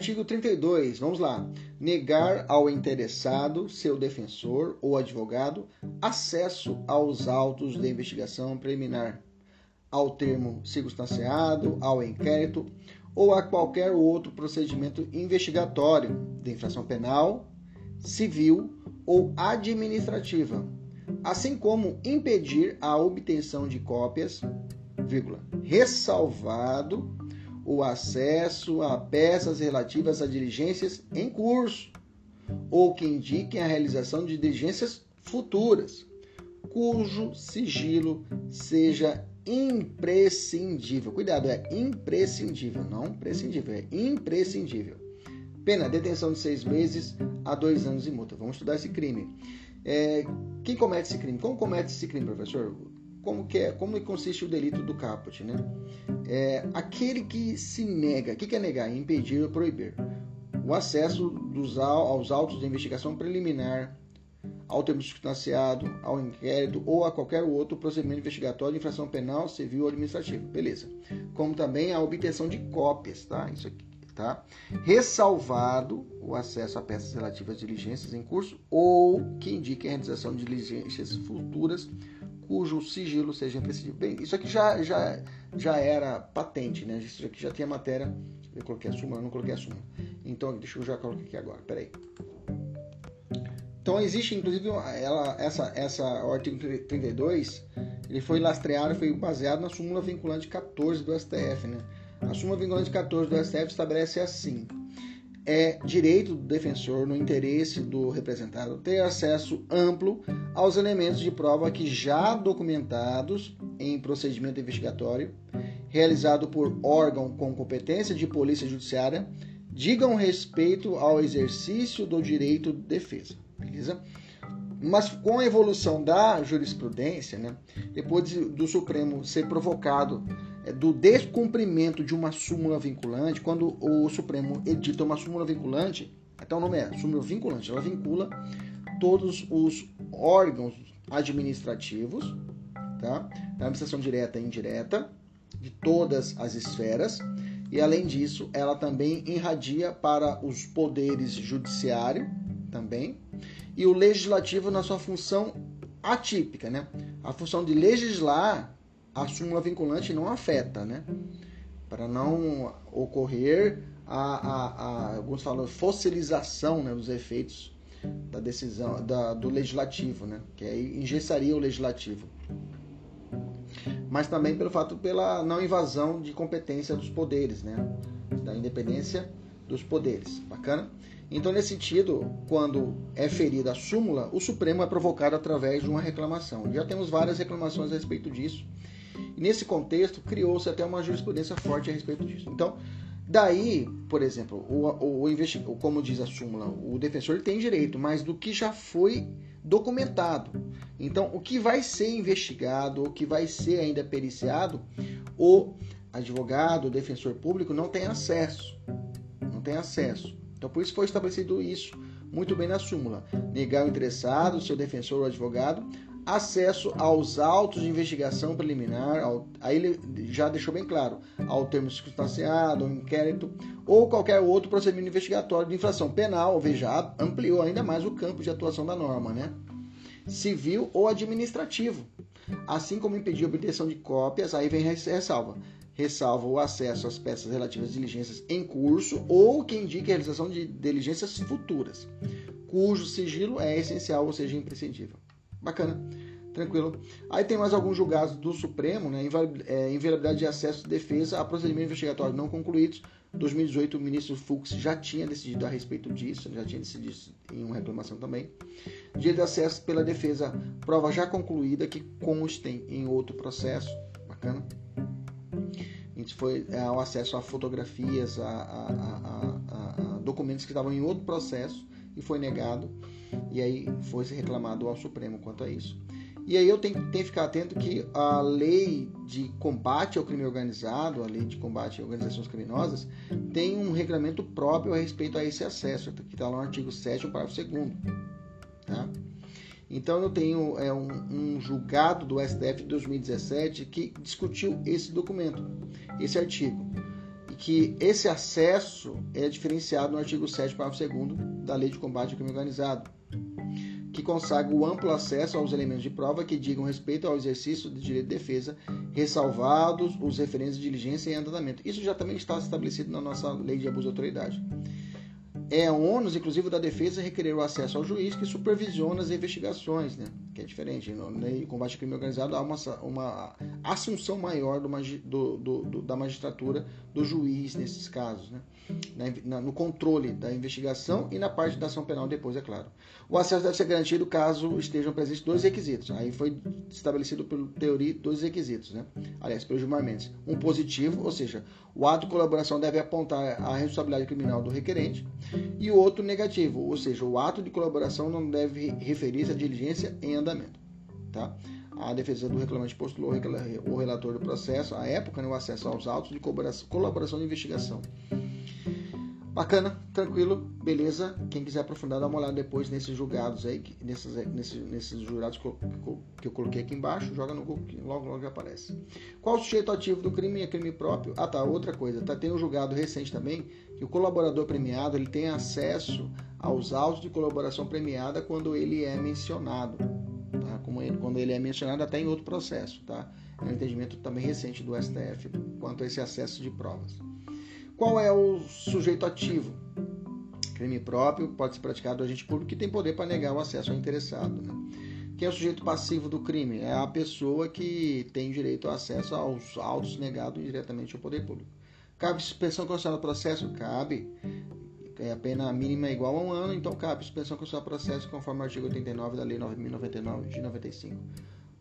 Artigo 32, vamos lá. Negar ao interessado, seu defensor ou advogado, acesso aos autos de investigação preliminar, ao termo circunstanciado, ao inquérito ou a qualquer outro procedimento investigatório de infração penal, civil ou administrativa, assim como impedir a obtenção de cópias, vírgula, ressalvado o acesso a peças relativas a diligências em curso ou que indiquem a realização de diligências futuras, cujo sigilo seja imprescindível. Cuidado, é imprescindível, não prescindível, é imprescindível. Pena, detenção de seis meses a dois anos e multa. Vamos estudar esse crime. É, quem comete esse crime? Como comete esse crime, professor? Como que é, como consiste o delito do caput, né? É aquele que se nega, o que, que é negar? Impedir ou proibir o acesso dos, aos autos de investigação preliminar, ao termo substanciado, ao inquérito ou a qualquer outro procedimento investigatório de infração penal, civil ou administrativa. Beleza. Como também a obtenção de cópias, tá? Isso aqui, tá? Ressalvado o acesso a peças relativas a diligências em curso ou que indiquem a realização de diligências futuras cujo sigilo seja imprescindível. Bem, isso aqui já, já, já era patente, né? Isso aqui já tinha matéria. Eu coloquei a súmula, eu não coloquei a súmula. Então, deixa eu já colocar aqui agora, peraí. Então, existe, inclusive, ela, essa, essa, o artigo 32, ele foi lastreado, foi baseado na súmula vinculante 14 do STF, né? A súmula vinculante 14 do STF estabelece assim: é direito do defensor, no interesse do representado, ter acesso amplo aos elementos de prova que já documentados em procedimento investigatório, realizado por órgão com competência de polícia judiciária, digam respeito ao exercício do direito de defesa. Beleza? Mas com a evolução da jurisprudência, né, depois do Supremo ser provocado do descumprimento de uma súmula vinculante, quando o Supremo edita uma súmula vinculante, até o nome é súmula vinculante, ela vincula todos os órgãos administrativos, tá? da administração direta e indireta, de todas as esferas, e além disso, ela também irradia para os poderes judiciário, também, e o legislativo na sua função atípica, né? A função de legislar a súmula vinculante não afeta, né? Para não ocorrer a, a, a, alguns falam fossilização né, dos efeitos da decisão da, do legislativo, né? Que aí engessaria o legislativo. Mas também pelo fato pela não invasão de competência dos poderes, né? Da independência dos poderes. Bacana? Então, nesse sentido, quando é ferida a súmula, o Supremo é provocado através de uma reclamação. Já temos várias reclamações a respeito disso nesse contexto, criou-se até uma jurisprudência forte a respeito disso. Então, daí, por exemplo, o, o, o como diz a súmula, o defensor tem direito, mas do que já foi documentado. Então, o que vai ser investigado, o que vai ser ainda periciado, o advogado, o defensor público não tem acesso. Não tem acesso. Então, por isso foi estabelecido isso muito bem na súmula. Negar o interessado, seu defensor ou advogado, acesso aos autos de investigação preliminar, ao, aí ele já deixou bem claro, ao termo circunstanciado, ao inquérito ou qualquer outro procedimento investigatório de infração penal, veja, ampliou ainda mais o campo de atuação da norma, né? Civil ou administrativo, assim como impedir a obtenção de cópias, aí vem ressalva. Ressalva o acesso às peças relativas a diligências em curso ou que indique a realização de diligências futuras, cujo sigilo é essencial, ou seja, imprescindível. Bacana, tranquilo. Aí tem mais alguns julgados do Supremo, né? É, inviolabilidade de acesso de defesa a procedimentos investigatórios não concluídos, 2018, o ministro Fux já tinha decidido a respeito disso, já tinha decidido em uma reclamação também. Dia de acesso pela defesa, prova já concluída que constem em outro processo. Bacana. Foi é, o acesso a fotografias, a, a, a, a, documentos que estavam em outro processo e foi negado. E aí foi se reclamado ao Supremo quanto a isso. E aí eu tenho, tenho que ficar atento que a lei de combate ao crime organizado, a lei de combate a organizações criminosas, tem um regulamento próprio a respeito a esse acesso, que está lá no artigo 7, parágrafo 2 tá? Então eu tenho é, um, um, julgado do STF de 2017 que discutiu esse documento, esse artigo, e que esse acesso é diferenciado no artigo 7, parágrafo 2 da Lei de Combate ao Crime Organizado que consagra o amplo acesso aos elementos de prova que digam respeito ao exercício do direito de defesa, ressalvados os referentes de diligência e andamento. Isso já também está estabelecido na nossa lei de abuso de autoridade. É ônus, inclusive, da defesa requerer o acesso ao juiz que supervisiona as investigações, né? que é diferente. No lei combate ao crime organizado há uma, uma assunção maior do, do, do, da magistratura do juiz nesses casos, né? Na, no controle da investigação e na parte da ação penal depois, é claro. O acesso deve ser garantido caso estejam presentes dois requisitos. Aí foi estabelecido pelo teoria dois requisitos, né? Aliás, pelo Gilmar Mendes. Um positivo, ou seja, o ato de colaboração deve apontar a responsabilidade criminal do requerente, e o outro negativo, ou seja, o ato de colaboração não deve referir-se à diligência em andamento. Tá? A defesa do reclamante postulou o relator do processo, à época, né, o acesso aos autos de colaboração de investigação. Bacana, tranquilo, beleza. Quem quiser aprofundar, dá uma olhada depois nesses julgados aí, nesses, nesses, nesses jurados que eu coloquei aqui embaixo, joga no Google, logo logo aparece. Qual o sujeito ativo do crime é crime próprio? Ah tá, outra coisa, tá, tem um julgado recente também que o colaborador premiado ele tem acesso aos autos de colaboração premiada quando ele é mencionado. Tá? Como ele, quando ele é mencionado até em outro processo. Tá? É um entendimento também recente do STF quanto a esse acesso de provas. Qual é o sujeito ativo? Crime próprio pode ser praticado do agente público que tem poder para negar o acesso ao interessado. Né? Quem é o sujeito passivo do crime? É a pessoa que tem direito ao acesso aos autos negados indiretamente ao poder público. Cabe suspensão constitucional do processo? Cabe. É a pena mínima é igual a um ano, então cabe suspensão constitucional do processo conforme o artigo 89 da Lei 9.099 de 95.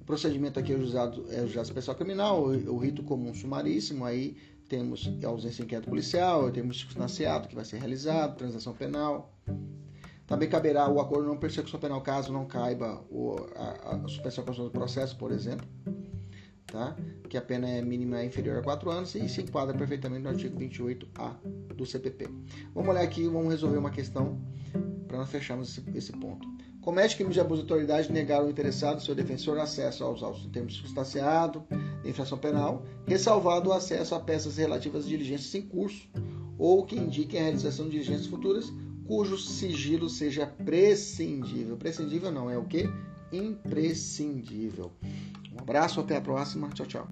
O procedimento aqui é o juizado, é o juizado especial criminal, o, o rito comum sumaríssimo, aí temos ausência de inquérito policial, temos circunstanciado que vai ser realizado, transação penal. Também caberá o acordo não persecução penal caso não caiba o, a, a suspensão do processo, por exemplo, tá? que a pena é mínima é inferior a 4 anos e se enquadra perfeitamente no artigo 28A do CPP. Vamos olhar aqui, vamos resolver uma questão para nós fecharmos esse, esse ponto. Comete crime de abuso de autoridade negar ao interessado, seu defensor, acesso aos autos em termos circunstanciado, de infração penal, ressalvado o acesso a peças relativas a diligências em curso ou que indiquem a realização de diligências futuras cujo sigilo seja prescindível. Prescindível não, é o que? Imprescindível. Um abraço, até a próxima. Tchau, tchau.